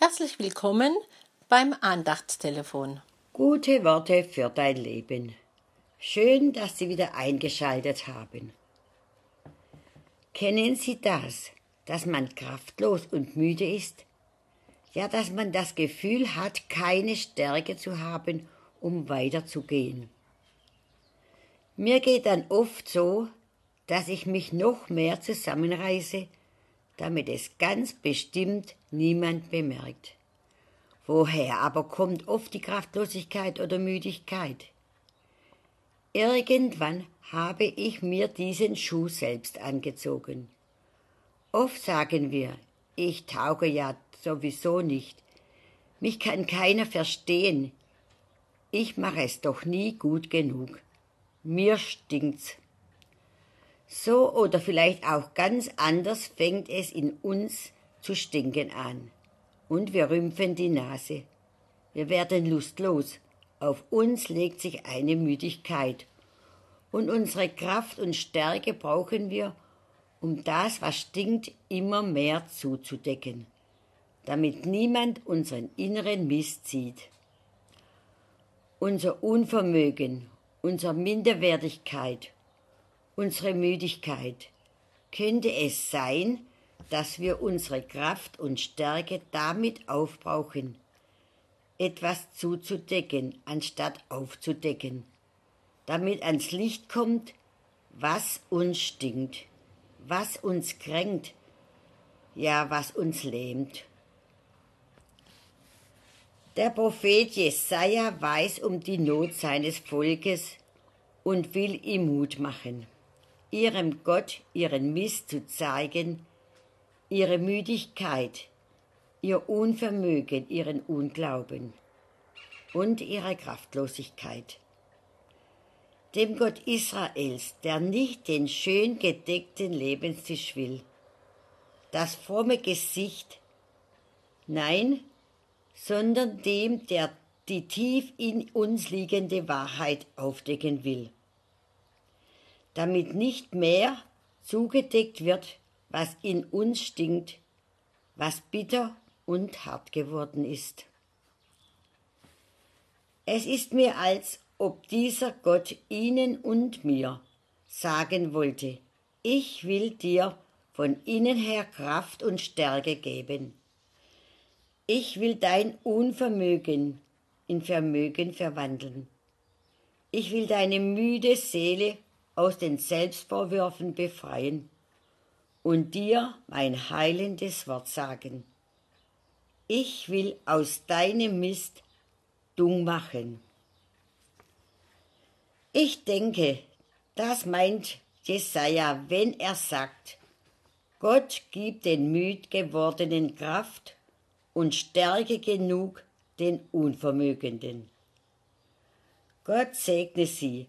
Herzlich willkommen beim Andachtstelefon. Gute Worte für dein Leben. Schön, dass Sie wieder eingeschaltet haben. Kennen Sie das, dass man kraftlos und müde ist? Ja, dass man das Gefühl hat, keine Stärke zu haben, um weiterzugehen. Mir geht dann oft so, dass ich mich noch mehr zusammenreiße, damit es ganz bestimmt niemand bemerkt. Woher aber kommt oft die Kraftlosigkeit oder Müdigkeit? Irgendwann habe ich mir diesen Schuh selbst angezogen. Oft sagen wir, ich tauge ja sowieso nicht. Mich kann keiner verstehen. Ich mache es doch nie gut genug. Mir stinkt's. So oder vielleicht auch ganz anders fängt es in uns zu stinken an. Und wir rümpfen die Nase. Wir werden lustlos. Auf uns legt sich eine Müdigkeit. Und unsere Kraft und Stärke brauchen wir, um das, was stinkt, immer mehr zuzudecken, damit niemand unseren inneren Mist sieht. Unser Unvermögen, unsere Minderwertigkeit, unsere Müdigkeit. Könnte es sein, dass wir unsere Kraft und Stärke damit aufbrauchen, etwas zuzudecken, anstatt aufzudecken, damit ans Licht kommt, was uns stinkt, was uns kränkt, ja, was uns lähmt. Der Prophet Jesaja weiß um die Not seines Volkes und will ihm Mut machen ihrem Gott ihren Mist zu zeigen, ihre Müdigkeit, ihr Unvermögen, ihren Unglauben und ihre Kraftlosigkeit. Dem Gott Israels, der nicht den schön gedeckten Lebenstisch will, das fromme Gesicht, nein, sondern dem, der die tief in uns liegende Wahrheit aufdecken will damit nicht mehr zugedeckt wird, was in uns stinkt, was bitter und hart geworden ist. Es ist mir, als ob dieser Gott Ihnen und mir sagen wollte, ich will dir von innen her Kraft und Stärke geben. Ich will dein Unvermögen in Vermögen verwandeln. Ich will deine müde Seele aus den Selbstvorwürfen befreien und dir mein heilendes Wort sagen. Ich will aus deinem Mist Dung machen. Ich denke, das meint Jesaja, wenn er sagt, Gott gibt den müd gewordenen Kraft und Stärke genug den Unvermögenden. Gott segne sie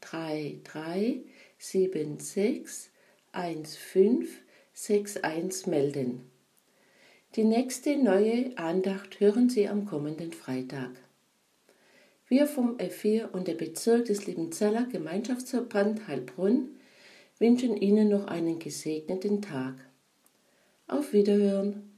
3 melden. Die nächste neue Andacht hören Sie am kommenden Freitag. Wir vom F4 und der Bezirk des Liebenzeller Gemeinschaftsverband Heilbronn wünschen Ihnen noch einen gesegneten Tag. Auf Wiederhören!